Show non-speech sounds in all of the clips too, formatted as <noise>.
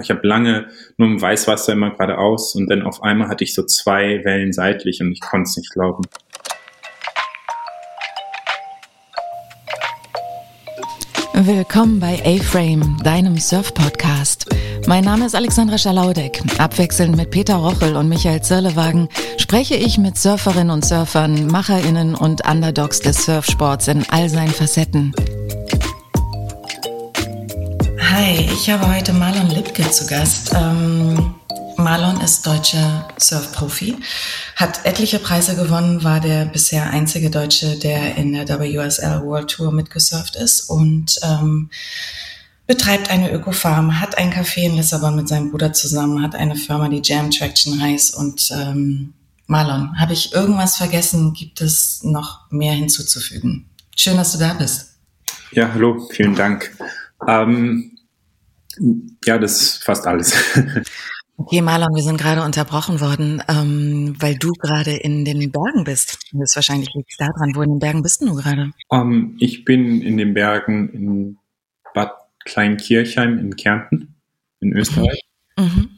Ich habe lange nur im Weißwasser immer geradeaus und dann auf einmal hatte ich so zwei Wellen seitlich und ich konnte es nicht glauben. Willkommen bei A-Frame, deinem Surf-Podcast. Mein Name ist Alexandra Schalaudek. Abwechselnd mit Peter Rochel und Michael Zirlewagen spreche ich mit Surferinnen und Surfern, MacherInnen und Underdogs des Surfsports in all seinen Facetten. Hi, ich habe heute Marlon Lipke zu Gast. Ähm, Marlon ist deutscher Surfprofi, hat etliche Preise gewonnen, war der bisher einzige Deutsche, der in der WSL World Tour mitgesurft ist und ähm, betreibt eine Ökofarm, hat ein Café in Lissabon mit seinem Bruder zusammen, hat eine Firma, die Jam Traction heißt. Und ähm, Marlon, habe ich irgendwas vergessen? Gibt es noch mehr hinzuzufügen? Schön, dass du da bist. Ja, hallo, vielen Dank. Ähm, ja, das ist fast alles. <laughs> Okay, Marlon, wir sind gerade unterbrochen worden, ähm, weil du gerade in den Bergen bist. Das wahrscheinlich liegt daran. Wo in den Bergen bist du gerade? Um, ähm, ich bin in den Bergen in Bad Kleinkirchheim in Kärnten in Österreich. Mhm.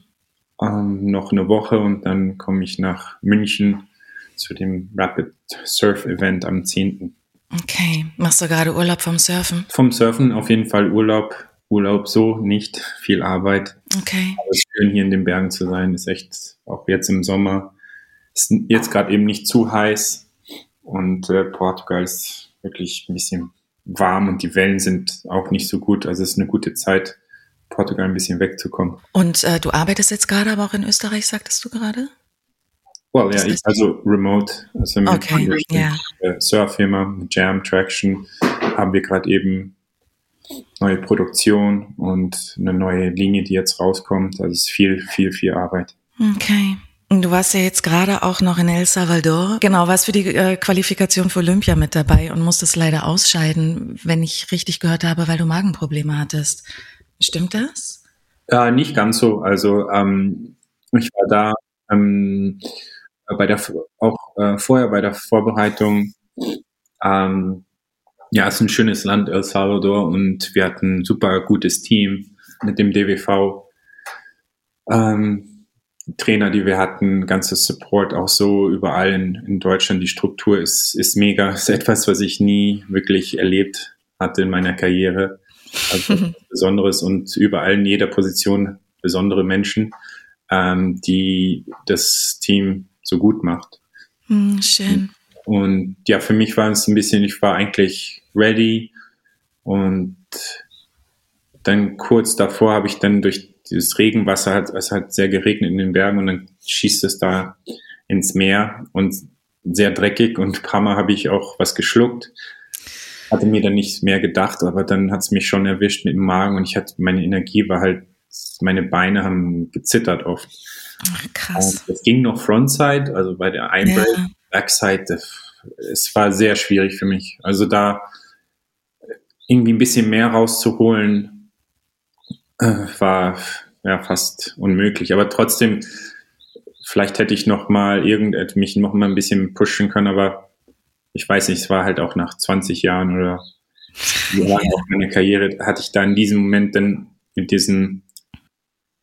Um, ähm, noch eine Woche und dann komme ich nach München zu dem Rapid Surf Event am 10. Okay. Machst du gerade Urlaub vom Surfen? Vom Surfen auf jeden Fall Urlaub Urlaub so nicht, viel Arbeit. Okay. Aber schön hier in den Bergen zu sein, ist echt auch jetzt im Sommer. Ist jetzt gerade eben nicht zu heiß und äh, Portugal ist wirklich ein bisschen warm und die Wellen sind auch nicht so gut. Also es ist eine gute Zeit, Portugal ein bisschen wegzukommen. Und äh, du arbeitest jetzt gerade aber auch in Österreich, sagtest du gerade? Well, ja, ich, also remote, also mit okay, yeah. Surffirma, Jam Traction haben wir gerade eben neue Produktion und eine neue Linie, die jetzt rauskommt. Also es ist viel, viel, viel Arbeit. Okay. Du warst ja jetzt gerade auch noch in El Salvador. Genau, warst für die äh, Qualifikation für Olympia mit dabei und musstest leider ausscheiden, wenn ich richtig gehört habe, weil du Magenprobleme hattest. Stimmt das? Äh, nicht ganz so. Also ähm, ich war da ähm, bei der auch äh, vorher bei der Vorbereitung ähm, ja, es ist ein schönes Land, El Salvador, und wir hatten ein super gutes Team mit dem DWV. Ähm, Trainer, die wir hatten, ganzes Support auch so überall in, in Deutschland. Die Struktur ist, ist mega. <laughs> Ist etwas, was ich nie wirklich erlebt hatte in meiner Karriere. Also <laughs> Besonderes und überall in jeder Position besondere Menschen, ähm, die das Team so gut macht. Mm, schön. Und ja, für mich war es ein bisschen, ich war eigentlich ready und dann kurz davor habe ich dann durch dieses Regenwasser, hat, es hat sehr geregnet in den Bergen und dann schießt es da ins Meer und sehr dreckig und ein paar Mal habe ich auch was geschluckt. Hatte mir dann nicht mehr gedacht, aber dann hat es mich schon erwischt mit dem Magen und ich hatte, meine Energie war halt, meine Beine haben gezittert oft. Ach, krass. es ging noch Frontside, also bei der Einbreak. Ja. Backside, es war sehr schwierig für mich. Also da irgendwie ein bisschen mehr rauszuholen, äh, war ja fast unmöglich. Aber trotzdem, vielleicht hätte ich noch mal irgend mich noch mal ein bisschen pushen können, aber ich weiß nicht, es war halt auch nach 20 Jahren oder wie lange auch meine Karriere hatte ich da in diesem Moment dann mit diesen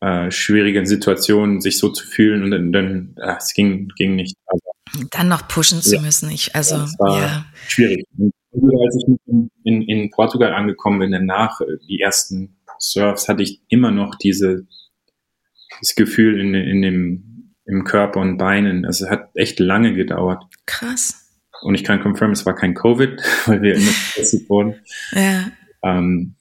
äh, schwierigen Situationen sich so zu fühlen und dann, dann ach, es ging, ging nicht. Also, dann noch pushen zu ja. müssen. Ich, also, ja. schwierig. Und als ich in, in Portugal angekommen bin, danach äh, die ersten Surfs, hatte ich immer noch diese, das Gefühl in, in dem, im Körper und Beinen. Also es hat echt lange gedauert. Krass. Und ich kann confirm, es war kein Covid, <laughs> weil wir immer getestet wurden. Ja. Ähm,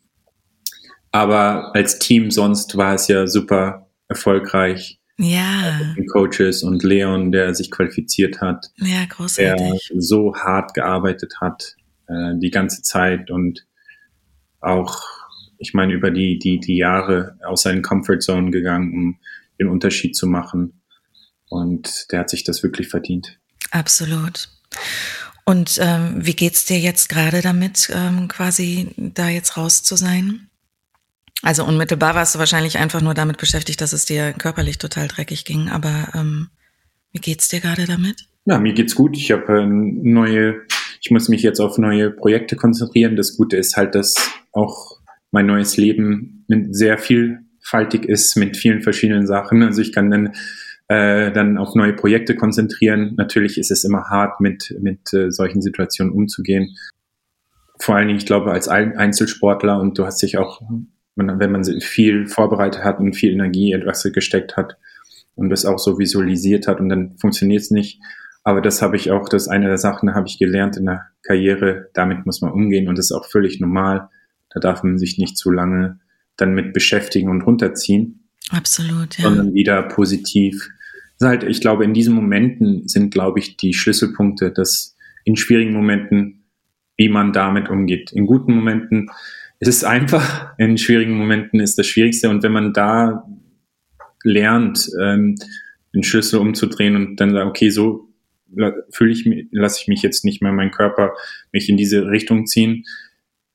aber als Team sonst war es ja super erfolgreich. Ja. Coaches und Leon, der sich qualifiziert hat. Ja, großartig. Der so hart gearbeitet hat äh, die ganze Zeit und auch, ich meine, über die, die, die Jahre aus seinen Comfort Zone gegangen, um den Unterschied zu machen. Und der hat sich das wirklich verdient. Absolut. Und ähm, wie geht's dir jetzt gerade damit, ähm, quasi da jetzt raus zu sein? Also unmittelbar warst du wahrscheinlich einfach nur damit beschäftigt, dass es dir körperlich total dreckig ging. Aber ähm, wie geht's dir gerade damit? Ja, mir geht's gut. Ich habe äh, neue, ich muss mich jetzt auf neue Projekte konzentrieren. Das Gute ist halt, dass auch mein neues Leben sehr viel mannigfaltig ist mit vielen verschiedenen Sachen. Also ich kann dann äh, dann auf neue Projekte konzentrieren. Natürlich ist es immer hart, mit, mit äh, solchen Situationen umzugehen. Vor allen Dingen, ich glaube, als Einzelsportler und du hast dich auch, wenn man viel vorbereitet hat und viel Energie etwas gesteckt hat und das auch so visualisiert hat und dann funktioniert es nicht. Aber das habe ich auch, das ist eine der Sachen, habe ich gelernt in der Karriere. Damit muss man umgehen und das ist auch völlig normal. Da darf man sich nicht zu lange dann mit beschäftigen und runterziehen. Absolut, ja. Sondern wieder positiv. Halt, ich glaube, in diesen Momenten sind, glaube ich, die Schlüsselpunkte, dass in schwierigen Momenten, wie man damit umgeht. In guten Momenten ist es einfach, in schwierigen Momenten ist das Schwierigste. Und wenn man da lernt, ähm, den Schlüssel umzudrehen und dann sagt, okay, so fühle ich mich, lasse ich mich jetzt nicht mehr meinen Körper mich in diese Richtung ziehen.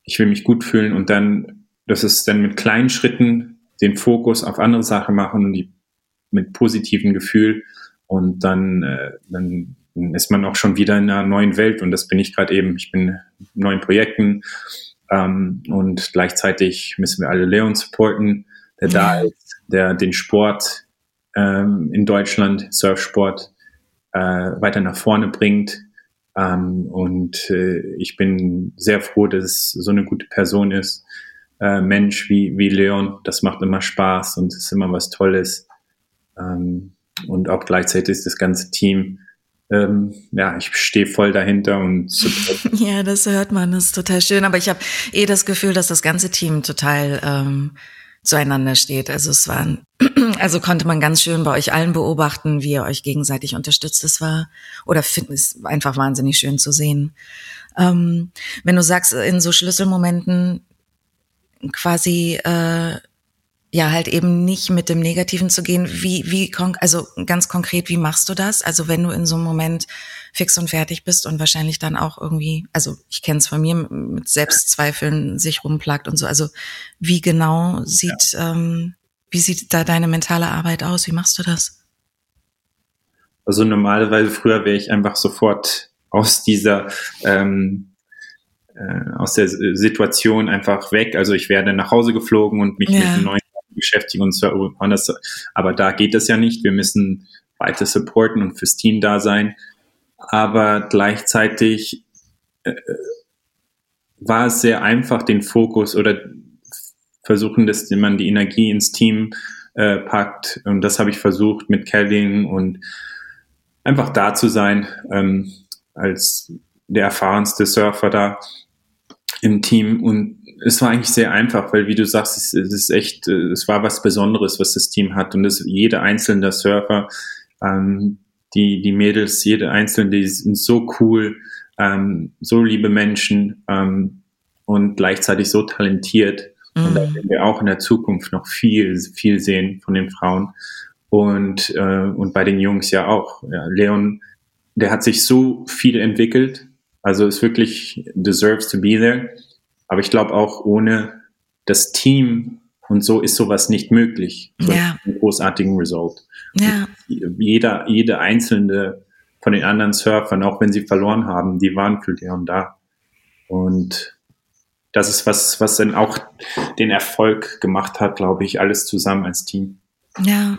Ich will mich gut fühlen und dann, das ist dann mit kleinen Schritten den Fokus auf andere Sachen machen und die mit positivem Gefühl und dann, äh, dann ist man auch schon wieder in einer neuen Welt und das bin ich gerade eben. Ich bin in neuen Projekten ähm, und gleichzeitig müssen wir alle Leon supporten, der da ist, der den Sport ähm, in Deutschland, Surfsport, äh, weiter nach vorne bringt. Ähm, und äh, ich bin sehr froh, dass es so eine gute Person ist, äh, Mensch wie, wie Leon. Das macht immer Spaß und ist immer was Tolles. Ähm, und auch gleichzeitig ist das ganze Team, ähm, ja, ich stehe voll dahinter und <laughs> ja, das hört man, das ist total schön. Aber ich habe eh das Gefühl, dass das ganze Team total ähm, zueinander steht. Also es waren, <clears throat> also konnte man ganz schön bei euch allen beobachten, wie ihr euch gegenseitig unterstützt. Es war oder finden es einfach wahnsinnig schön zu sehen. Ähm, wenn du sagst, in so Schlüsselmomenten quasi äh, ja halt eben nicht mit dem Negativen zu gehen. Wie, wie, also ganz konkret, wie machst du das? Also wenn du in so einem Moment fix und fertig bist und wahrscheinlich dann auch irgendwie, also ich kenne es von mir, mit Selbstzweifeln sich rumplagt und so. Also wie genau sieht, ja. ähm, wie sieht da deine mentale Arbeit aus? Wie machst du das? Also normalerweise früher wäre ich einfach sofort aus dieser ähm, äh, aus der Situation einfach weg. Also ich werde nach Hause geflogen und mich ja. mit neuen beschäftigen und so anders. Aber da geht es ja nicht. Wir müssen weiter supporten und fürs Team da sein. Aber gleichzeitig äh, war es sehr einfach, den Fokus oder versuchen, dass man die Energie ins Team äh, packt. Und das habe ich versucht mit Kelvin und einfach da zu sein ähm, als der erfahrenste Surfer da im Team. Und es war eigentlich sehr einfach, weil wie du sagst, es, es ist echt, äh, es war was Besonderes, was das Team hat. Und das, jeder einzelne Surfer, ähm, die, die Mädels, jede einzelne, die sind so cool, ähm, so liebe Menschen ähm, und gleichzeitig so talentiert. Mhm. Und da mhm. werden wir auch in der Zukunft noch viel, viel sehen von den Frauen. Und, äh, und bei den Jungs ja auch. Ja, Leon, der hat sich so viel entwickelt. Also ist wirklich deserves to be there. Aber ich glaube auch ohne das Team und so ist sowas nicht möglich. So ja. einen großartigen Result. Ja. Jeder, jede einzelne von den anderen Surfern, auch wenn sie verloren haben, die waren für Leon da. Und das ist was, was dann auch den Erfolg gemacht hat, glaube ich, alles zusammen als Team. Ja.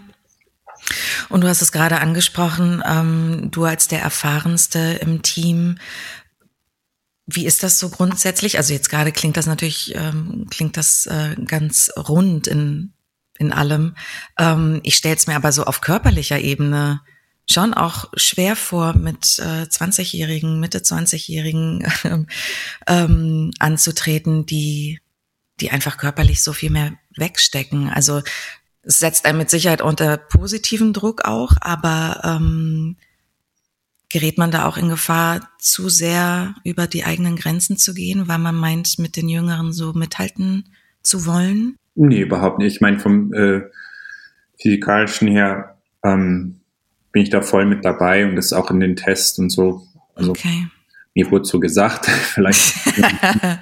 Und du hast es gerade angesprochen, ähm, du als der erfahrenste im Team, wie ist das so grundsätzlich? Also jetzt gerade klingt das natürlich, ähm, klingt das äh, ganz rund in, in allem. Ähm, ich stelle es mir aber so auf körperlicher Ebene schon auch schwer vor, mit äh, 20-Jährigen, Mitte 20-Jährigen <laughs> ähm, anzutreten, die, die einfach körperlich so viel mehr wegstecken. Also es setzt einen mit Sicherheit unter positiven Druck auch, aber ähm, gerät man da auch in Gefahr, zu sehr über die eigenen Grenzen zu gehen, weil man meint, mit den Jüngeren so mithalten zu wollen? Nee, überhaupt nicht. Ich meine, vom äh, physikalischen her ähm, bin ich da voll mit dabei und das ist auch in den Tests und so. Also okay mir wurde so gesagt, <laughs> vielleicht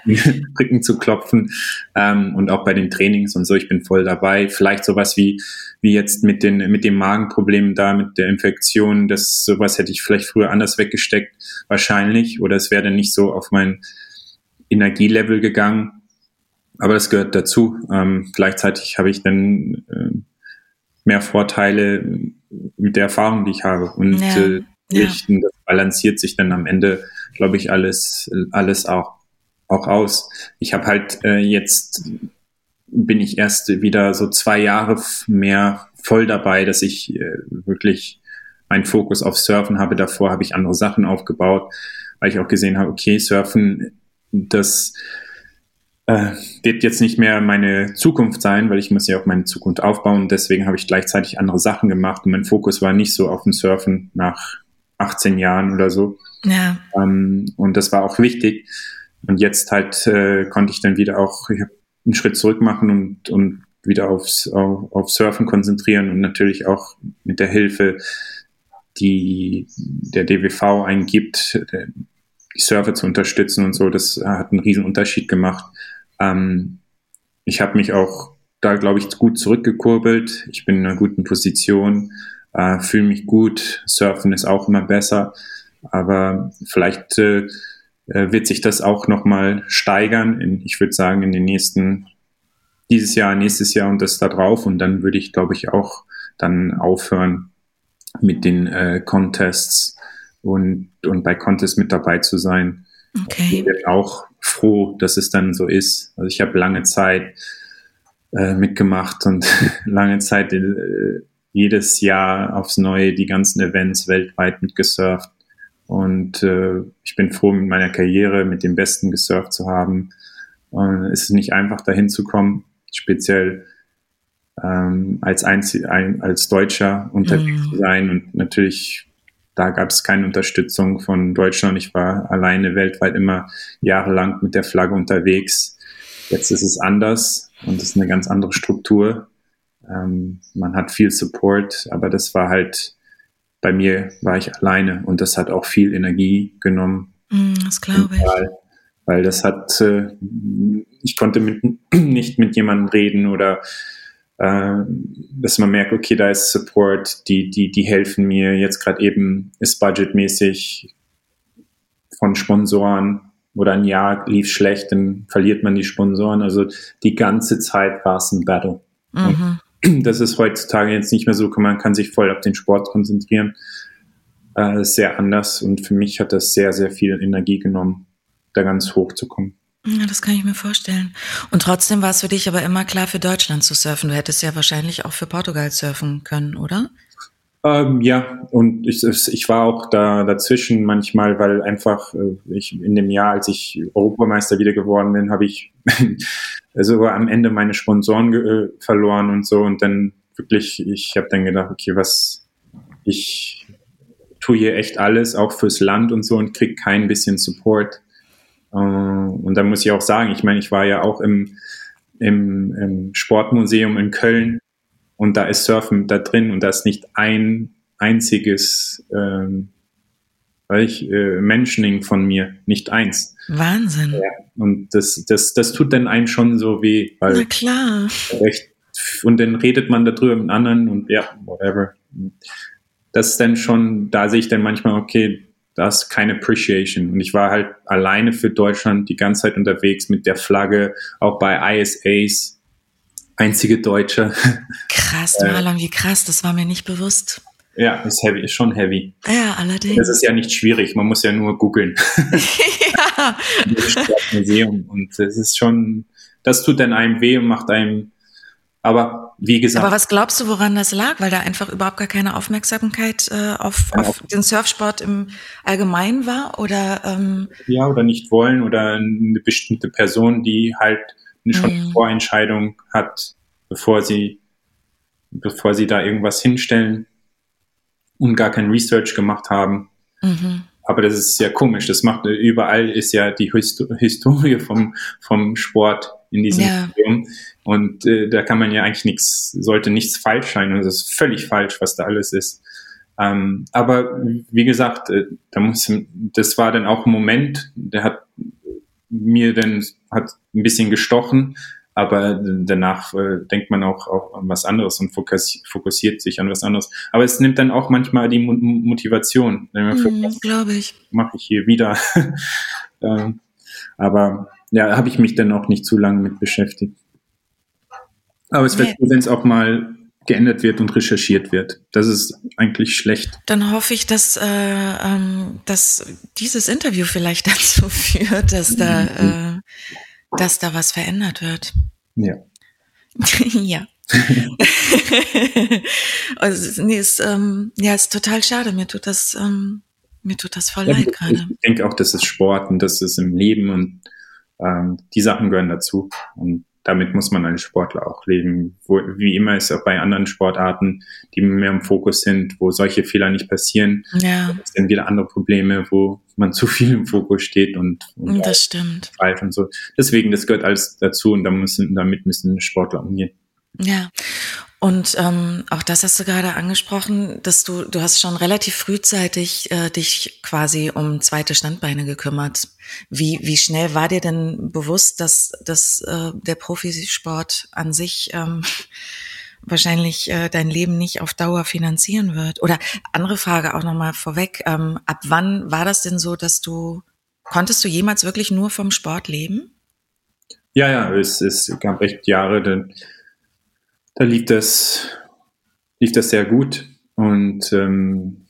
<laughs> Rücken zu klopfen ähm, und auch bei den Trainings und so, ich bin voll dabei. Vielleicht sowas wie, wie jetzt mit, den, mit dem Magenproblem da, mit der Infektion, das sowas hätte ich vielleicht früher anders weggesteckt, wahrscheinlich, oder es wäre dann nicht so auf mein Energielevel gegangen. aber das gehört dazu. Ähm, gleichzeitig habe ich dann äh, mehr Vorteile mit der Erfahrung, die ich habe. Und ja, äh, ja. das balanciert sich dann am Ende, glaube ich, alles, alles auch, auch aus. Ich habe halt äh, jetzt bin ich erst wieder so zwei Jahre mehr voll dabei, dass ich äh, wirklich meinen Fokus auf Surfen habe. Davor habe ich andere Sachen aufgebaut, weil ich auch gesehen habe, okay, Surfen, das äh, wird jetzt nicht mehr meine Zukunft sein, weil ich muss ja auch meine Zukunft aufbauen. Deswegen habe ich gleichzeitig andere Sachen gemacht und mein Fokus war nicht so auf dem Surfen nach 18 Jahren oder so. Ja. Ähm, und das war auch wichtig. Und jetzt halt äh, konnte ich dann wieder auch einen Schritt zurück machen und, und wieder aufs, auf, auf Surfen konzentrieren und natürlich auch mit der Hilfe, die der DWV eingibt, die Surfer zu unterstützen und so. Das hat einen riesen Unterschied gemacht. Ähm, ich habe mich auch da, glaube ich, gut zurückgekurbelt. Ich bin in einer guten Position, äh, fühle mich gut. Surfen ist auch immer besser. Aber vielleicht äh, äh wird sich das auch nochmal steigern. In, ich würde sagen, in den nächsten, dieses Jahr, nächstes Jahr und das da drauf. Und dann würde ich, glaube ich, auch dann aufhören mit den äh, Contests und, und bei Contests mit dabei zu sein. Okay. Ich bin auch froh, dass es dann so ist. Also ich habe lange Zeit äh, mitgemacht und <laughs> lange Zeit äh, jedes Jahr aufs Neue die ganzen Events weltweit mitgesurft. Und äh, ich bin froh, mit meiner Karriere mit dem Besten gesurft zu haben. Und es ist nicht einfach, dahin zu kommen, speziell ähm, als, Einzel ein, als Deutscher unterwegs mm. zu sein. Und natürlich da gab es keine Unterstützung von Deutschland. Ich war alleine weltweit immer jahrelang mit der Flagge unterwegs. Jetzt ist es anders und es ist eine ganz andere Struktur. Ähm, man hat viel Support, aber das war halt, bei mir war ich alleine und das hat auch viel Energie genommen. Mm, das glaube ich. Weil das hat, äh, ich konnte mit, <clears throat> nicht mit jemandem reden oder äh, dass man merkt, okay, da ist Support, die, die, die helfen mir. Jetzt gerade eben ist budgetmäßig von Sponsoren oder ein Jahr lief schlecht, dann verliert man die Sponsoren. Also die ganze Zeit war es ein Battle. Mhm. <clears throat> Das ist heutzutage jetzt nicht mehr so, man kann sich voll auf den Sport konzentrieren. Äh, sehr anders und für mich hat das sehr, sehr viel Energie genommen, da ganz hoch zu kommen. Ja, das kann ich mir vorstellen. Und trotzdem war es für dich aber immer klar, für Deutschland zu surfen. Du hättest ja wahrscheinlich auch für Portugal surfen können, oder? Ähm, ja, und ich, ich war auch da dazwischen manchmal, weil einfach äh, ich in dem Jahr, als ich Europameister wieder geworden bin, habe ich <laughs> sogar am Ende meine Sponsoren äh, verloren und so. Und dann wirklich, ich habe dann gedacht, okay, was ich tue hier echt alles, auch fürs Land und so und krieg kein bisschen Support. Äh, und da muss ich auch sagen, ich meine, ich war ja auch im, im, im Sportmuseum in Köln und da ist Surfen da drin und da ist nicht ein einziges ähm, ich, äh, Mentioning von mir, nicht eins. Wahnsinn. Ja, und das, das, das tut dann einem schon so weh. Weil Na klar. Recht, und dann redet man darüber mit anderen und ja, whatever. Das ist dann schon, da sehe ich dann manchmal, okay, da ist keine Appreciation. Und ich war halt alleine für Deutschland die ganze Zeit unterwegs mit der Flagge, auch bei ISAs, einzige Deutsche. Krass, äh, Marlon, wie krass, das war mir nicht bewusst. Ja, ist heavy, ist schon heavy. Ja, allerdings. Das ist ja nicht schwierig, man muss ja nur googeln. <laughs> ja. <laughs> Museum. Und das ist schon, das tut dann einem weh und macht einem aber wie gesagt. Aber was glaubst du, woran das lag? Weil da einfach überhaupt gar keine Aufmerksamkeit äh, auf, ja, auf, den Surfsport im Allgemeinen war? Oder, ähm ja, oder nicht wollen oder eine bestimmte Person, die halt eine schon mhm. Vorentscheidung hat, bevor sie, bevor sie da irgendwas hinstellen und gar kein Research gemacht haben. Mhm. Aber das ist ja komisch. Das macht überall ist ja die Historie vom, vom Sport in diesem ja. Museum. Und äh, da kann man ja eigentlich nichts, sollte nichts falsch sein. Und das ist völlig falsch, was da alles ist. Ähm, aber wie gesagt, äh, da muss, das war dann auch ein Moment, der hat mir dann hat ein bisschen gestochen, aber danach äh, denkt man auch, auch an was anderes und fokussiert sich an was anderes. Aber es nimmt dann auch manchmal die Mo Motivation. Mhm, Glaube ich. Mache ich hier wieder. <laughs> ähm, aber ja, habe ich mich dann auch nicht zu lange mit beschäftigt. Aber es wäre nee. wenn es auch mal geändert wird und recherchiert wird. Das ist eigentlich schlecht. Dann hoffe ich, dass, äh, ähm, dass dieses Interview vielleicht <laughs> dazu führt, dass da, <laughs> äh, dass da was verändert wird. Ja. <laughs> ja. <laughs> also, nee, ist, ähm, ja, ist total schade. Mir tut das, ähm, mir tut das voll ja, leid gerade. Ich denke auch, das ist Sport und das ist im Leben und ähm, die Sachen gehören dazu. Und damit muss man als Sportler auch leben. Wo, wie immer ist auch bei anderen Sportarten, die mehr im Fokus sind, wo solche Fehler nicht passieren. Ja. Es sind wieder andere Probleme, wo man <laughs> zu viel im Fokus steht und, und das stimmt. falsch und so. Deswegen, das gehört alles dazu und da müssen, damit müssen Sportler umgehen. Ja. Und ähm, auch das hast du gerade angesprochen, dass du, du hast schon relativ frühzeitig äh, dich quasi um zweite Standbeine gekümmert. Wie, wie schnell war dir denn bewusst, dass, dass äh, der Profisport an sich ähm, <laughs> wahrscheinlich äh, dein Leben nicht auf Dauer finanzieren wird? Oder andere Frage auch nochmal vorweg, ähm, ab wann war das denn so, dass du, konntest du jemals wirklich nur vom Sport leben? Ja, ja, es, es gab echt Jahre, denn da lief das, lief das sehr gut. Und ähm,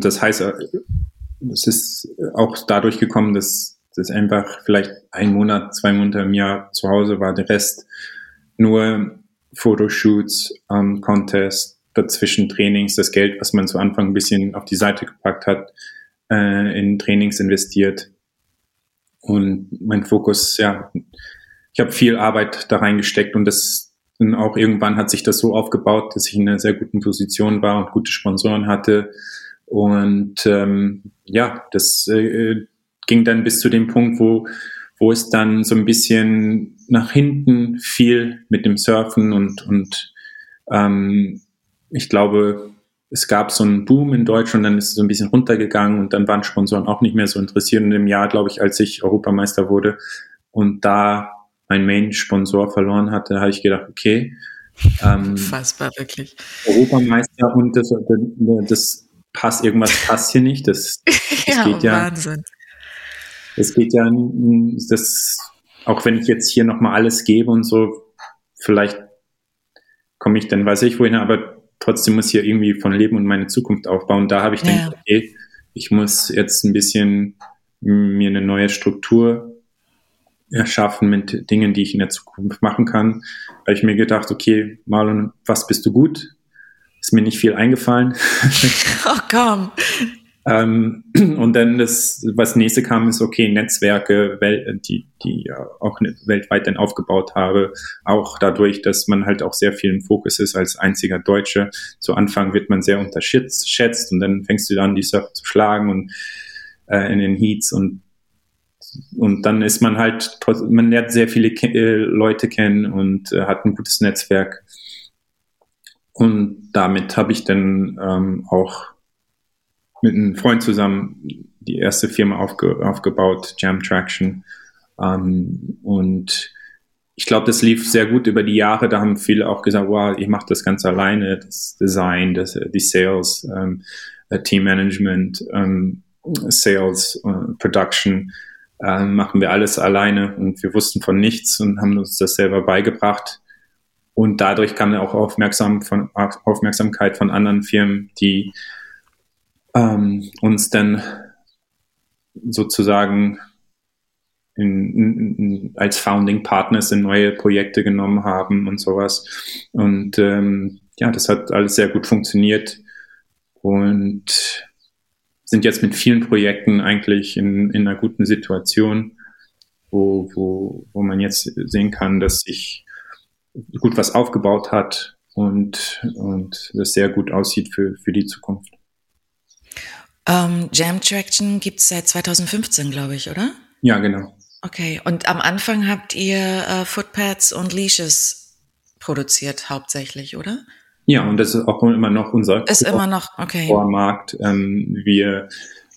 das heißt, es ist auch dadurch gekommen, dass das einfach vielleicht ein Monat, zwei Monate im Jahr zu Hause war, der Rest nur Fotoshoots, ähm, Contest, dazwischen Trainings, das Geld, was man zu Anfang ein bisschen auf die Seite gepackt hat, äh, in Trainings investiert. Und mein Fokus, ja, ich habe viel Arbeit da reingesteckt und das und auch irgendwann hat sich das so aufgebaut, dass ich in einer sehr guten Position war und gute Sponsoren hatte. Und ähm, ja, das äh, ging dann bis zu dem Punkt, wo, wo es dann so ein bisschen nach hinten fiel mit dem Surfen und, und ähm, ich glaube, es gab so einen Boom in Deutschland, dann ist es so ein bisschen runtergegangen und dann waren Sponsoren auch nicht mehr so interessiert. Und im Jahr, glaube ich, als ich Europameister wurde und da mein Main-Sponsor verloren hatte, habe ich gedacht, okay. Ähm, Fassbar, wirklich. Europameister und das, das passt, irgendwas passt hier nicht. Das, <laughs> das ja, geht ja, Wahnsinn. Es geht ja, das, auch wenn ich jetzt hier nochmal alles gebe und so, vielleicht komme ich dann, weiß ich wohin, aber trotzdem muss hier irgendwie von Leben und meine Zukunft aufbauen. Da habe ich ja. gedacht, okay, ich muss jetzt ein bisschen mir eine neue Struktur erschaffen mit Dingen, die ich in der Zukunft machen kann. Weil ich mir gedacht, okay, Marlon, was bist du gut? Ist mir nicht viel eingefallen. <laughs> Oh, komm. ähm, und dann das, was nächste kam, ist okay, Netzwerke, die, die auch ne, weltweit dann aufgebaut habe. Auch dadurch, dass man halt auch sehr viel im Fokus ist als einziger Deutsche. Zu Anfang wird man sehr unterschätzt und dann fängst du an, die Surfer zu schlagen und äh, in den Heats und und dann ist man halt, man lernt sehr viele äh, Leute kennen und äh, hat ein gutes Netzwerk. Und damit habe ich dann ähm, auch mit einem Freund zusammen die erste Firma aufge aufgebaut, Jam Traction. Ähm, und ich glaube, das lief sehr gut über die Jahre. Da haben viele auch gesagt, wow, ich mache das ganz alleine, das Design, das, die Sales, ähm, äh, Team Management, ähm, Sales, äh, Production äh, machen wir alles alleine und wir wussten von nichts und haben uns das selber beigebracht. Und dadurch kam auch Aufmerksam von, Aufmerksamkeit von anderen Firmen, die ähm, uns dann sozusagen in, in, in, als Founding Partners in neue Projekte genommen haben und sowas. Und ähm, ja, das hat alles sehr gut funktioniert. Und sind jetzt mit vielen Projekten eigentlich in, in einer guten Situation, wo, wo, wo man jetzt sehen kann, dass sich gut was aufgebaut hat und, und das sehr gut aussieht für, für die Zukunft. Ähm, Jam Traction gibt es seit 2015, glaube ich, oder? Ja, genau. Okay, und am Anfang habt ihr äh, Footpads und Leashes produziert hauptsächlich, oder? Ja, und das ist auch immer noch unser ist immer noch okay. Vormarkt. Ähm, wir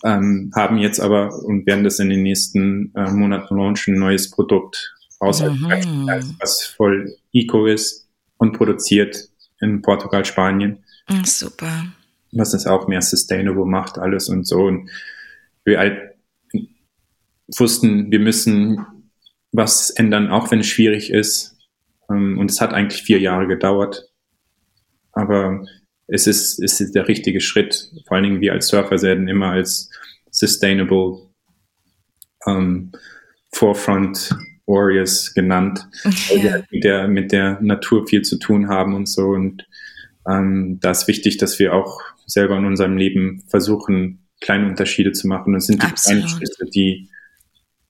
ähm, haben jetzt aber und werden das in den nächsten äh, Monaten launchen, ein neues Produkt raus, mhm. was voll Eco ist und produziert in Portugal, Spanien. Mm, super. Was es auch mehr sustainable macht, alles und so. Und wir halt wussten, wir müssen was ändern, auch wenn es schwierig ist. Ähm, und es hat eigentlich vier Jahre gedauert. Aber es ist, es ist der richtige Schritt. Vor allen Dingen wir als Surfer werden immer als sustainable ähm, Forefront Warriors genannt, weil wir halt mit der, mit der Natur viel zu tun haben und so. Und ähm, da ist wichtig, dass wir auch selber in unserem Leben versuchen, kleine Unterschiede zu machen. Und es sind die Absolut. kleinen Schritte, die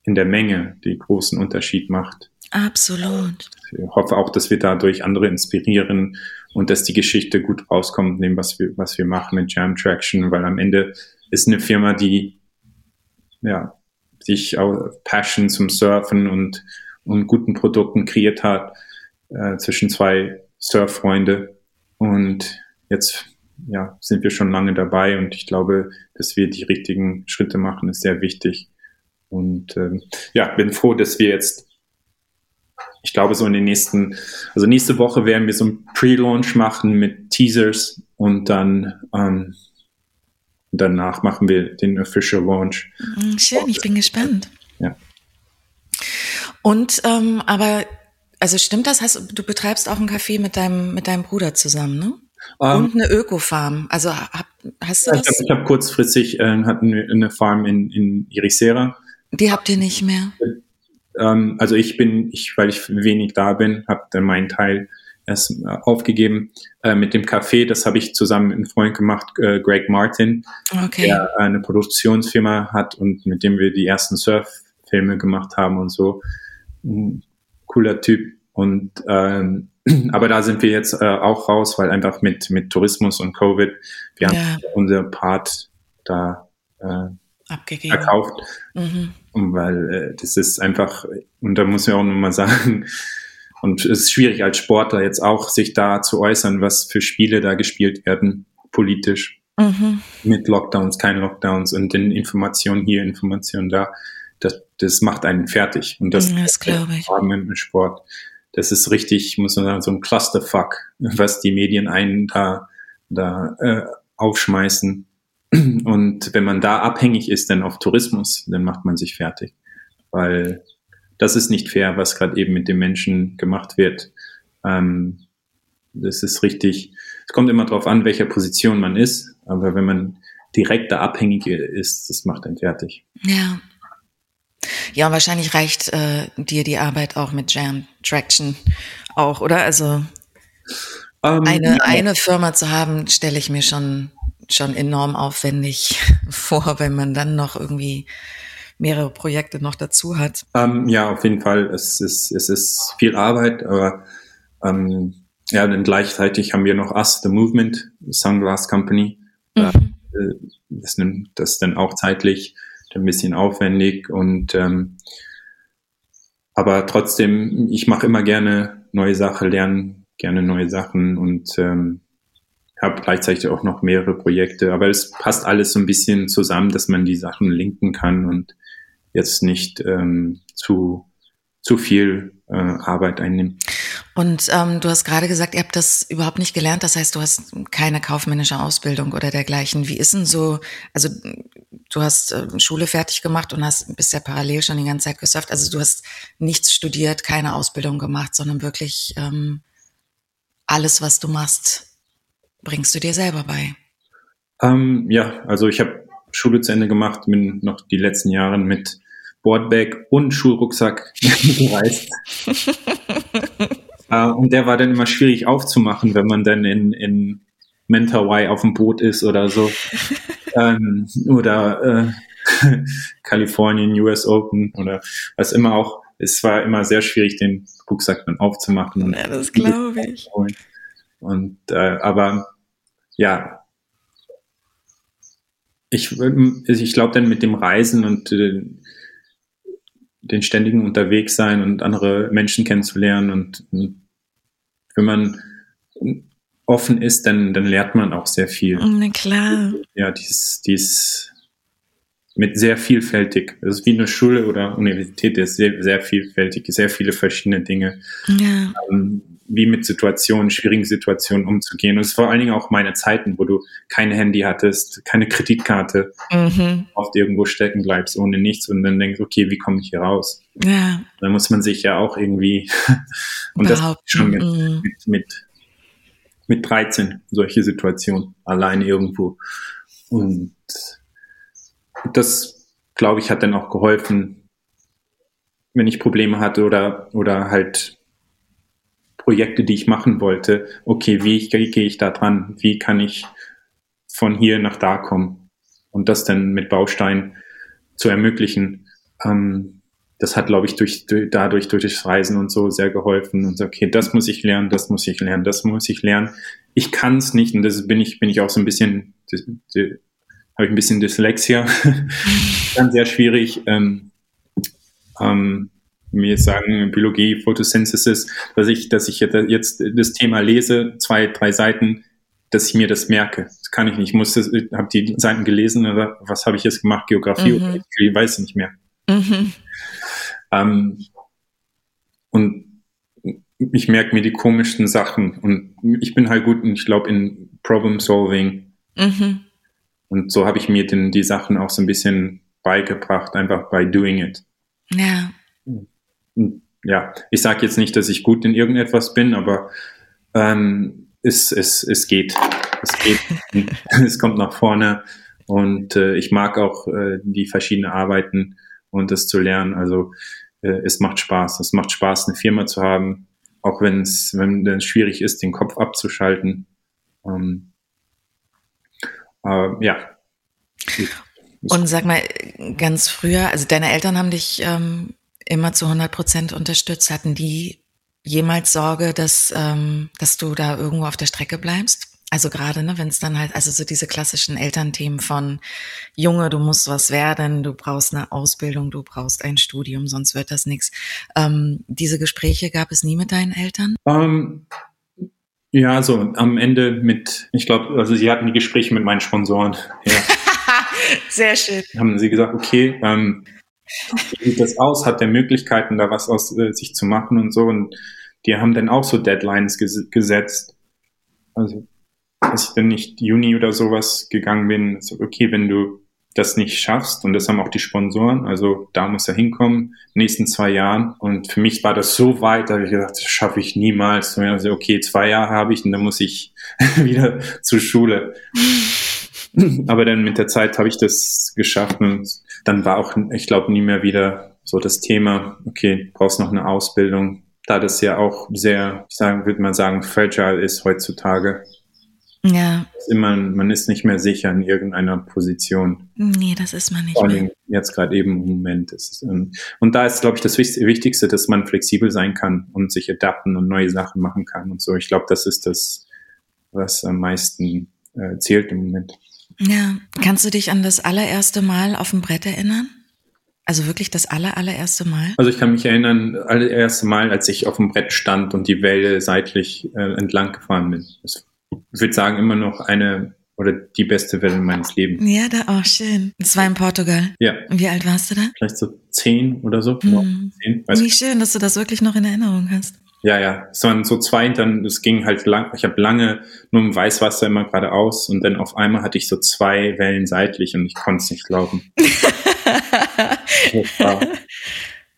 in der Menge den großen Unterschied macht. Absolut. Ich hoffe auch, dass wir dadurch andere inspirieren und dass die Geschichte gut rauskommt, dem, was wir, was wir machen mit Jam Traction, weil am Ende ist eine Firma, die ja, sich auch Passion zum Surfen und, und guten Produkten kreiert hat äh, zwischen zwei Surffreunde. Und jetzt ja, sind wir schon lange dabei und ich glaube, dass wir die richtigen Schritte machen, ist sehr wichtig. Und ähm, ja, bin froh, dass wir jetzt, ich glaube, so in den nächsten, also nächste Woche werden wir so ein Pre-Launch machen mit Teasers und dann ähm, danach machen wir den Official Launch. Mhm, schön, ich bin gespannt. Ja. Und ähm, aber also stimmt das? Hast, du betreibst auch ein Café mit deinem mit deinem Bruder zusammen, ne? Um, ähm, Und eine Ökofarm. Also hab, hast du das? Ich habe hab kurzfristig äh, hatten wir eine Farm in in Irisera. Die habt ihr nicht mehr. Ähm, also ich bin, ich, weil ich wenig da bin, habe dann meinen Teil erst äh, aufgegeben. Äh, mit dem Café, das habe ich zusammen mit einem Freund gemacht, äh, Greg Martin, okay. der eine Produktionsfirma hat und mit dem wir die ersten Surf-Filme gemacht haben und so. Ein cooler Typ. Und ähm, <clears throat> aber da sind wir jetzt äh, auch raus, weil einfach mit, mit Tourismus und Covid, wir ja. haben unser Part da äh, Abgegeben. verkauft. Mhm. Weil äh, das ist einfach, und da muss ich auch nochmal sagen, <laughs> und es ist schwierig als Sportler jetzt auch, sich da zu äußern, was für Spiele da gespielt werden, politisch. Mhm. Mit Lockdowns, keine Lockdowns und den Informationen hier, Informationen da. Das, das macht einen fertig. Und das, das glaube ich. Im Sport. Das ist richtig, muss man sagen, so ein Clusterfuck, was die Medien einen da, da äh, aufschmeißen. Und wenn man da abhängig ist, dann auf Tourismus, dann macht man sich fertig. Weil das ist nicht fair, was gerade eben mit den Menschen gemacht wird. Ähm, das ist richtig. Es kommt immer darauf an, welcher Position man ist, aber wenn man direkt da abhängig ist, das macht einen fertig. Ja. Ja, wahrscheinlich reicht äh, dir die Arbeit auch mit Jam Traction auch, oder? Also um, ähm, eine, ja. eine Firma zu haben, stelle ich mir schon, schon enorm aufwendig <laughs> vor, wenn man dann noch irgendwie mehrere Projekte noch dazu hat. Ähm, ja, auf jeden Fall. Es ist, es ist viel Arbeit, aber ähm, ja, dann gleichzeitig haben wir noch Us, the Movement, Sunglass Company. Mhm. Äh, das, das ist dann auch zeitlich ein bisschen aufwendig und ähm, aber trotzdem, ich mache immer gerne neue Sachen, lerne gerne neue Sachen und ähm, habe gleichzeitig auch noch mehrere Projekte. Aber es passt alles so ein bisschen zusammen, dass man die Sachen linken kann und jetzt nicht ähm, zu, zu viel äh, Arbeit einnimmt. Und ähm, du hast gerade gesagt, ihr habt das überhaupt nicht gelernt. Das heißt, du hast keine kaufmännische Ausbildung oder dergleichen. Wie ist denn so, also du hast äh, Schule fertig gemacht und hast bist ja parallel schon die ganze Zeit gesurft. Also du hast nichts studiert, keine Ausbildung gemacht, sondern wirklich ähm, alles, was du machst, bringst du dir selber bei. Ähm, ja, also ich habe Schule zu Ende gemacht, bin noch die letzten Jahre mit Boardbag und Schulrucksack <laughs> gereist. uh, <laughs> und der war dann immer schwierig aufzumachen, wenn man dann in, in Mentawai auf dem Boot ist oder so. <laughs> ähm, oder äh, Kalifornien, US Open oder was immer auch. Es war immer sehr schwierig, den Rucksack dann aufzumachen. Ja, das glaube ich. Und äh, aber ja, ich, ich glaube dann mit dem Reisen und äh, den ständigen Unterwegssein und andere Menschen kennenzulernen und, und wenn man offen ist, dann, dann lernt man auch sehr viel. Na klar. Ja, dies, dies mit sehr vielfältig. Das ist wie eine Schule oder Universität, das ist sehr, sehr vielfältig, sehr viele verschiedene Dinge. Ja. Ähm, wie mit Situationen, schwierigen Situationen umzugehen. Und es ist vor allen Dingen auch meine Zeiten, wo du kein Handy hattest, keine Kreditkarte, mhm. oft irgendwo stecken bleibst ohne nichts und dann denkst, okay, wie komme ich hier raus? Ja. Da muss man sich ja auch irgendwie <laughs> und das schon mit, mhm. mit, mit, mit 13 solche Situationen allein irgendwo. Und das, glaube ich, hat dann auch geholfen, wenn ich Probleme hatte oder, oder halt Projekte, die ich machen wollte, okay, wie gehe ich da dran? Wie kann ich von hier nach da kommen? Und das dann mit Bausteinen zu ermöglichen. Ähm, das hat, glaube ich, durch, dadurch, durch das Reisen und so sehr geholfen. Und so, okay, das muss ich lernen, das muss ich lernen, das muss ich lernen. Ich kann es nicht und das bin ich, bin ich auch so ein bisschen, habe ich ein bisschen Dyslexia. <laughs> Dann sehr schwierig, ähm, ähm, mir sagen Biologie, Photosynthesis, dass ich, dass ich jetzt das Thema lese, zwei, drei Seiten, dass ich mir das merke. Das kann ich nicht. Ich muss habe die Seiten gelesen, oder was habe ich jetzt gemacht? Geografie mhm. oder ich weiß nicht mehr. Mhm. Ähm, und ich merke mir die komischsten Sachen und ich bin halt gut, ich glaube, in Problem Solving. Mhm. Und so habe ich mir den, die Sachen auch so ein bisschen beigebracht, einfach by doing it. Ja ja, ich sage jetzt nicht, dass ich gut in irgendetwas bin, aber ähm, es, es, es geht. Es geht. <laughs> es kommt nach vorne. Und äh, ich mag auch äh, die verschiedenen Arbeiten und das zu lernen. Also äh, es macht Spaß. Es macht Spaß, eine Firma zu haben, auch wenn es wenn es schwierig ist, den Kopf abzuschalten. Ähm, äh, ja. Und sag mal, ganz früher, also deine Eltern haben dich ähm, immer zu 100 Prozent unterstützt. Hatten die jemals Sorge, dass, ähm, dass du da irgendwo auf der Strecke bleibst? Also gerade, ne, wenn es dann halt, also so diese klassischen Elternthemen von Junge, du musst was werden, du brauchst eine Ausbildung, du brauchst ein Studium, sonst wird das nichts. Ähm, diese Gespräche gab es nie mit deinen Eltern? Um, ähm, ja, so am Ende mit, ich glaube, also sie hatten die Gespräche mit meinen Sponsoren. Ja. <laughs> Sehr schön. Haben sie gesagt, okay, ähm, wie sieht das aus? Hat der Möglichkeiten, da was aus äh, sich zu machen und so? Und die haben dann auch so Deadlines ges gesetzt. Also, als ich dann nicht Juni oder sowas gegangen bin, so, okay, wenn du das nicht schaffst, und das haben auch die Sponsoren, also da muss er hinkommen, nächsten zwei Jahren. Und für mich war das so weit, da habe ich gedacht, das schaffe ich niemals. Und also, okay, zwei Jahre habe ich und dann muss ich <laughs> wieder zur Schule. Aber dann mit der Zeit habe ich das geschafft und dann war auch, ich glaube, nie mehr wieder so das Thema, okay, brauchst noch eine Ausbildung, da das ja auch sehr, ich sagen, würde man sagen, fragile ist heutzutage. Ja. Ist immer, man ist nicht mehr sicher in irgendeiner Position. Nee, das ist man nicht. Vor allem jetzt gerade eben im Moment. Ist, und, und da ist, glaube ich, das Wichtigste, dass man flexibel sein kann und sich adapten und neue Sachen machen kann und so. Ich glaube, das ist das, was am meisten äh, zählt im Moment. Ja, kannst du dich an das allererste Mal auf dem Brett erinnern? Also wirklich das aller, allererste Mal? Also ich kann mich erinnern, allererste Mal, als ich auf dem Brett stand und die Welle seitlich äh, entlang gefahren bin. Das, ich würde sagen, immer noch eine oder die beste Welle meines Lebens. Ja, da auch oh, schön. Das war in Portugal. Ja. Und wie alt warst du da? Vielleicht so zehn oder so. Hm. Zehn, wie schön, dass du das wirklich noch in Erinnerung hast. Ja, ja. Es waren so zwei, dann, es ging halt lang, ich habe lange nur im Weißwasser immer geradeaus und dann auf einmal hatte ich so zwei Wellen seitlich und ich konnte es nicht glauben. <laughs>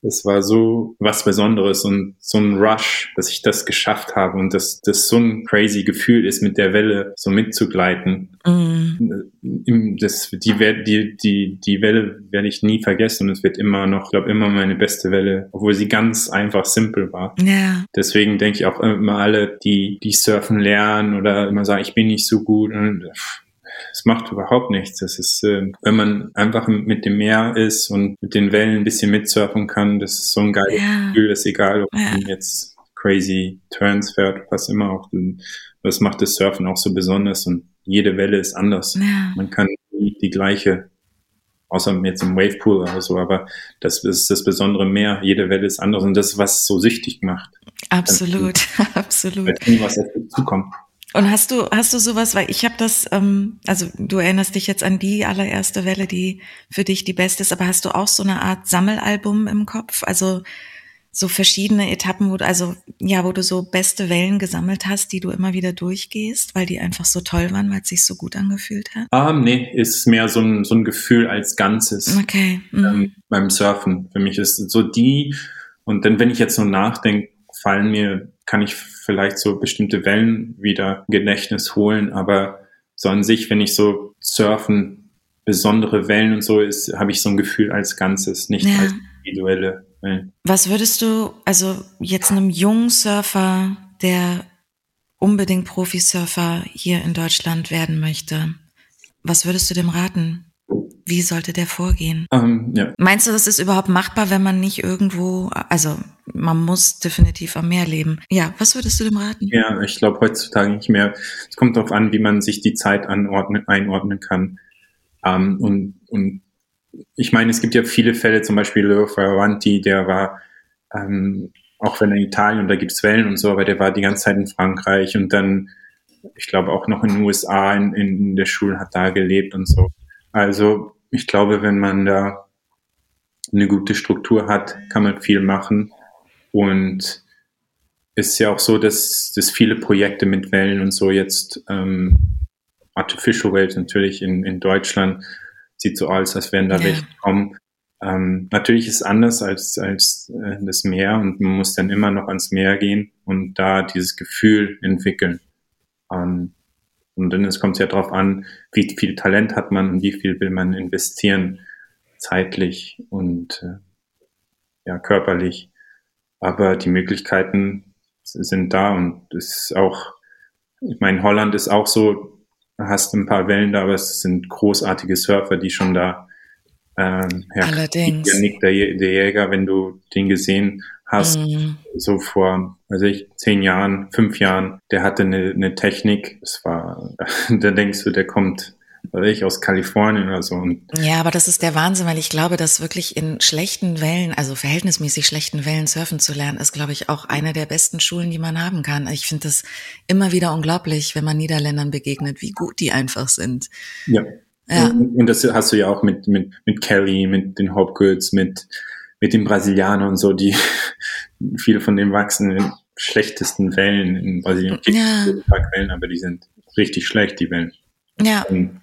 es war so was Besonderes und so ein Rush, dass ich das geschafft habe und dass das so ein crazy Gefühl ist, mit der Welle so mitzugleiten. Mm. Das, die, die, die, die Welle werde ich nie vergessen und es wird immer noch, ich glaube, immer meine beste Welle, obwohl sie ganz einfach simpel war. Ja. Deswegen denke ich auch immer alle, die, die surfen lernen oder immer sagen, ich bin nicht so gut und es macht überhaupt nichts. Das ist, äh, wenn man einfach mit dem Meer ist und mit den Wellen ein bisschen mitsurfen kann, das ist so ein geiles ja. Gefühl, ist egal, ob ja. man jetzt crazy Turns fährt, was immer auch. Das macht das Surfen auch so besonders und jede Welle ist anders. Ja. Man kann nie die gleiche, außer jetzt im Wavepool oder so, aber das ist das besondere Meer. Jede Welle ist anders und das ist, was so süchtig macht. Absolut, <laughs> absolut. Weil was dazu zukommt. Und hast du, hast du sowas, weil ich habe das, ähm, also du erinnerst dich jetzt an die allererste Welle, die für dich die beste ist, aber hast du auch so eine Art Sammelalbum im Kopf? Also so verschiedene Etappen, wo du, also ja, wo du so beste Wellen gesammelt hast, die du immer wieder durchgehst, weil die einfach so toll waren, weil es sich so gut angefühlt hat? Ah, nee, ist mehr so ein, so ein Gefühl als Ganzes. Okay. Mhm. Ähm, beim Surfen. Für mich ist so die, und dann, wenn ich jetzt so nachdenke, fallen mir, kann ich vielleicht so bestimmte Wellen wieder Gedächtnis holen, aber so an sich, wenn ich so surfen, besondere Wellen und so ist, habe ich so ein Gefühl als Ganzes, nicht ja. als individuelle Wellen. Was würdest du, also jetzt einem jungen Surfer, der unbedingt Profisurfer hier in Deutschland werden möchte, was würdest du dem raten? Wie sollte der vorgehen? Ähm, ja. Meinst du, das ist überhaupt machbar, wenn man nicht irgendwo, also man muss definitiv am Meer leben. Ja, was würdest du dem raten? Ja, ich glaube heutzutage nicht mehr. Es kommt darauf an, wie man sich die Zeit anordnen, einordnen kann. Ähm, und, und ich meine, es gibt ja viele Fälle, zum Beispiel Leo Fioravanti, der war, ähm, auch wenn er in Italien und da gibt's Wellen und so, aber der war die ganze Zeit in Frankreich und dann, ich glaube, auch noch in den USA in, in der Schule hat da gelebt und so. Also ich glaube, wenn man da eine gute Struktur hat, kann man viel machen. Und es ist ja auch so, dass, dass viele Projekte mit Wellen und so jetzt ähm, Artificial Waves natürlich in, in Deutschland sieht so aus, als wären da welche kommen. Ähm, natürlich ist es anders als, als äh, das Meer und man muss dann immer noch ans Meer gehen und da dieses Gefühl entwickeln. Ähm, und dann kommt es ja darauf an, wie viel Talent hat man und wie viel will man investieren, zeitlich und äh, ja, körperlich. Aber die Möglichkeiten sind da und es ist auch, ich meine, Holland ist auch so, hast ein paar Wellen da, aber es sind großartige Surfer, die schon da ähm, ja, Allerdings. Der, der Jäger, wenn du den gesehen hast, mm. so vor, weiß ich, zehn Jahren, fünf Jahren, der hatte eine, eine Technik, es war, <laughs> da denkst du, der kommt weiß ich, aus Kalifornien oder so. Und ja, aber das ist der Wahnsinn, weil ich glaube, dass wirklich in schlechten Wellen, also verhältnismäßig schlechten Wellen surfen zu lernen, ist, glaube ich, auch eine der besten Schulen, die man haben kann. Ich finde das immer wieder unglaublich, wenn man Niederländern begegnet, wie gut die einfach sind. Ja. ja. Und das hast du ja auch mit, mit, mit Kelly, mit den Hopgoods, mit mit den Brasilianern und so, die <laughs> viele von denen wachsen in schlechtesten Wellen in Brasilien. Ja. Ein paar Quellen, aber die sind richtig schlecht, die Wellen. Ja. Und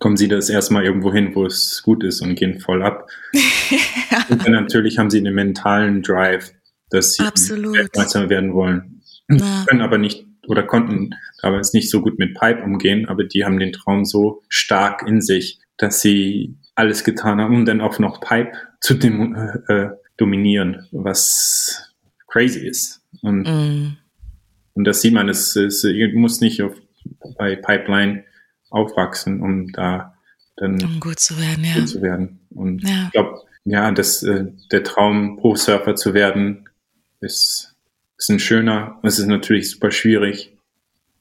kommen sie das erstmal irgendwo hin, wo es gut ist und gehen voll ab. ja. <laughs> Und dann natürlich haben sie einen mentalen Drive, dass sie Weltmeister werden wollen. Ja. Können aber nicht oder konnten damals nicht so gut mit Pipe umgehen, aber die haben den Traum so stark in sich, dass sie alles getan haben, um dann auch noch Pipe zu dem, äh, äh, dominieren, was crazy ist. Und, mm. und das sieht man, es, es muss nicht auf, bei Pipeline aufwachsen, um da dann um gut zu werden. Ja. Gut zu werden. Und ja. ich glaube, ja, das, äh, der Traum, Pro-Surfer zu werden, ist, ist ein schöner. Es ist natürlich super schwierig,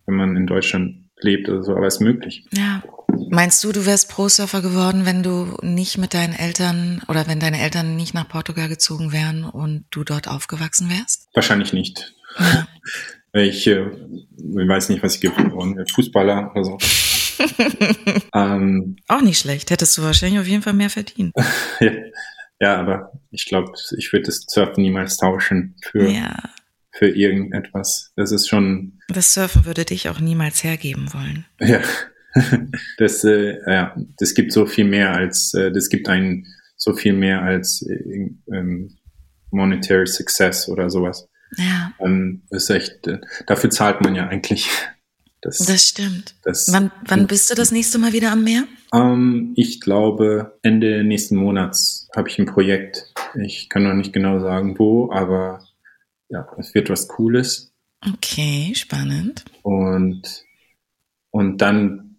wenn man in Deutschland lebt oder so, aber es ist möglich. Ja. Meinst du, du wärst Pro-Surfer geworden, wenn du nicht mit deinen Eltern oder wenn deine Eltern nicht nach Portugal gezogen wären und du dort aufgewachsen wärst? Wahrscheinlich nicht. Ja. <laughs> Ich, äh, ich weiß nicht, was ich geworden wäre. Fußballer oder so. <laughs> ähm, Auch nicht schlecht. Hättest du wahrscheinlich auf jeden Fall mehr verdient. <laughs> ja, ja, aber ich glaube, ich würde das Surfen niemals tauschen für, ja. für irgendetwas. Das ist schon. Das Surfen würde dich auch niemals hergeben wollen. Ja, <laughs> das, äh, ja, das gibt so viel mehr als, äh, das gibt einen so viel mehr als äh, ähm, Monetary Success oder sowas. Ja. Ähm, ist echt, äh, dafür zahlt man ja eigentlich. Das, das stimmt. Das, wann, wann bist du das nächste Mal wieder am Meer? Ähm, ich glaube, Ende nächsten Monats habe ich ein Projekt. Ich kann noch nicht genau sagen, wo, aber ja, es wird was Cooles. Okay, spannend. Und, und dann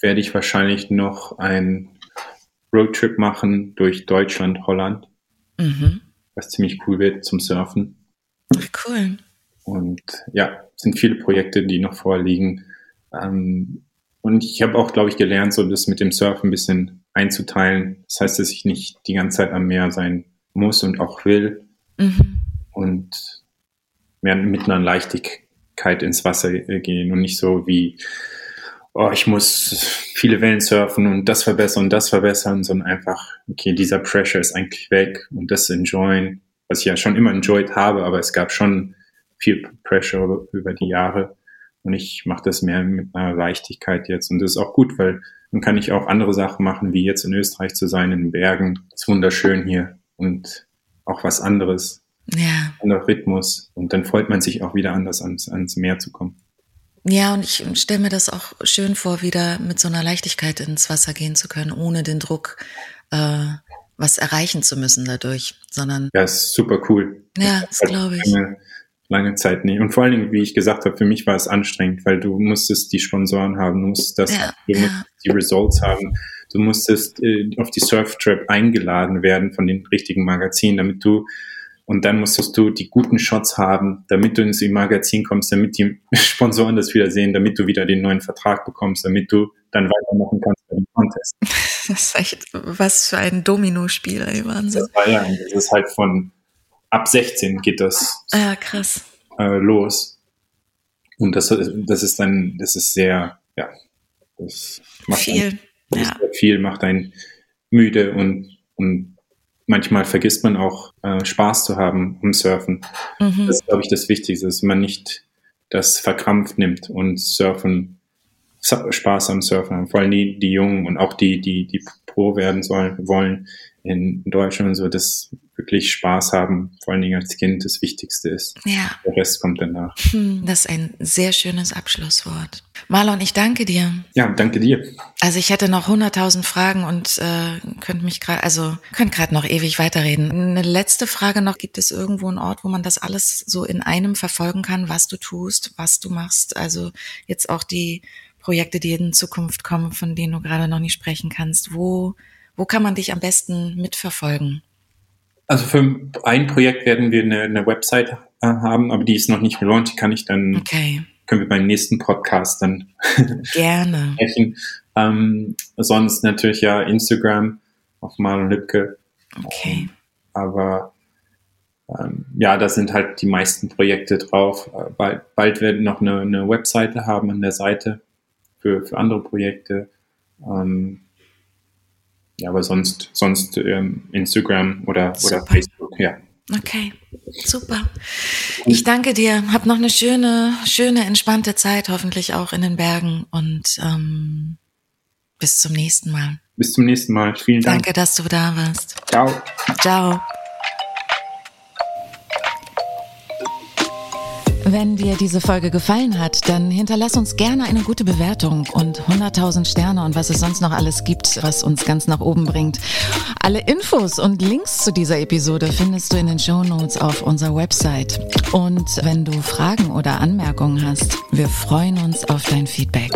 werde ich wahrscheinlich noch einen Roadtrip machen durch Deutschland, Holland, mhm. was ziemlich cool wird zum Surfen. Cool. Und ja, sind viele Projekte, die noch vorliegen. Ähm, und ich habe auch, glaube ich, gelernt, so das mit dem Surfen ein bisschen einzuteilen. Das heißt, dass ich nicht die ganze Zeit am Meer sein muss und auch will. Mhm. Und mehr mit einer Leichtigkeit ins Wasser gehen und nicht so wie oh, ich muss viele Wellen surfen und das verbessern und das verbessern, sondern einfach, okay, dieser Pressure ist eigentlich weg und das enjoyen was ich ja schon immer enjoyed habe, aber es gab schon viel Pressure über die Jahre. Und ich mache das mehr mit einer Leichtigkeit jetzt. Und das ist auch gut, weil dann kann ich auch andere Sachen machen, wie jetzt in Österreich zu sein, in den Bergen. Das ist wunderschön hier und auch was anderes. Ja. Anderer Rhythmus. Und dann freut man sich auch wieder anders ans, ans Meer zu kommen. Ja, und ich stelle mir das auch schön vor, wieder mit so einer Leichtigkeit ins Wasser gehen zu können, ohne den Druck, äh, was erreichen zu müssen dadurch, sondern. Ja, ist super cool. Ja, das glaube ich. Lange, lange Zeit nicht. Und vor allen Dingen, wie ich gesagt habe, für mich war es anstrengend, weil du musstest die Sponsoren haben, du musstest das, ja, du ja. musstest die Results haben, du musstest äh, auf die Surf Trap eingeladen werden von den richtigen Magazinen, damit du und dann musstest du die guten Shots haben, damit du ins Magazin kommst, damit die <laughs> Sponsoren das wieder sehen, damit du wieder den neuen Vertrag bekommst, damit du dann weitermachen kannst bei dem Contest. <laughs> Das ist echt was für ein Dominospiel, ey, Wahnsinn. Das, war, ja, das ist halt von ab 16 geht das ah, krass. Äh, los. Und das, das ist dann, das ist sehr, ja, das macht viel, einen, das ja. viel, macht einen müde und, und manchmal vergisst man auch äh, Spaß zu haben im Surfen. Mhm. Das ist, glaube ich, das Wichtigste, dass man nicht das verkrampft nimmt und Surfen Spaß am Surfen haben. Vor allem die, die Jungen und auch die, die, die Pro werden sollen, wollen in Deutschland und so, das wirklich Spaß haben, vor allen Dingen als Kind, das Wichtigste ist. Ja. Der Rest kommt danach. Hm, das ist ein sehr schönes Abschlusswort. Marlon, ich danke dir. Ja, danke dir. Also ich hätte noch hunderttausend Fragen und äh, könnte mich gerade, also könnte gerade noch ewig weiterreden. Eine letzte Frage noch: Gibt es irgendwo einen Ort, wo man das alles so in einem verfolgen kann, was du tust, was du machst? Also jetzt auch die Projekte, die in Zukunft kommen, von denen du gerade noch nicht sprechen kannst. Wo wo kann man dich am besten mitverfolgen? Also für ein Projekt werden wir eine, eine Website äh, haben, aber die ist noch nicht gelauncht. Die kann ich dann, okay. können wir beim nächsten Podcast dann <laughs> gerne sprechen. Ähm, sonst natürlich ja Instagram auf Marlon Lübke. Okay. Ähm, aber ähm, ja, da sind halt die meisten Projekte drauf. Äh, bald, bald werden wir noch eine, eine Webseite haben an der Seite für, für andere Projekte. Ähm, ja, aber sonst, sonst ähm, Instagram oder, oder Facebook, ja. Okay, super. Ich danke dir. Hab noch eine schöne, schöne, entspannte Zeit, hoffentlich auch in den Bergen und ähm, bis zum nächsten Mal. Bis zum nächsten Mal. Vielen Dank. Danke, dass du da warst. Ciao. Ciao. Wenn dir diese Folge gefallen hat, dann hinterlass uns gerne eine gute Bewertung und 100.000 Sterne und was es sonst noch alles gibt, was uns ganz nach oben bringt. Alle Infos und Links zu dieser Episode findest du in den Show Notes auf unserer Website. Und wenn du Fragen oder Anmerkungen hast, wir freuen uns auf dein Feedback.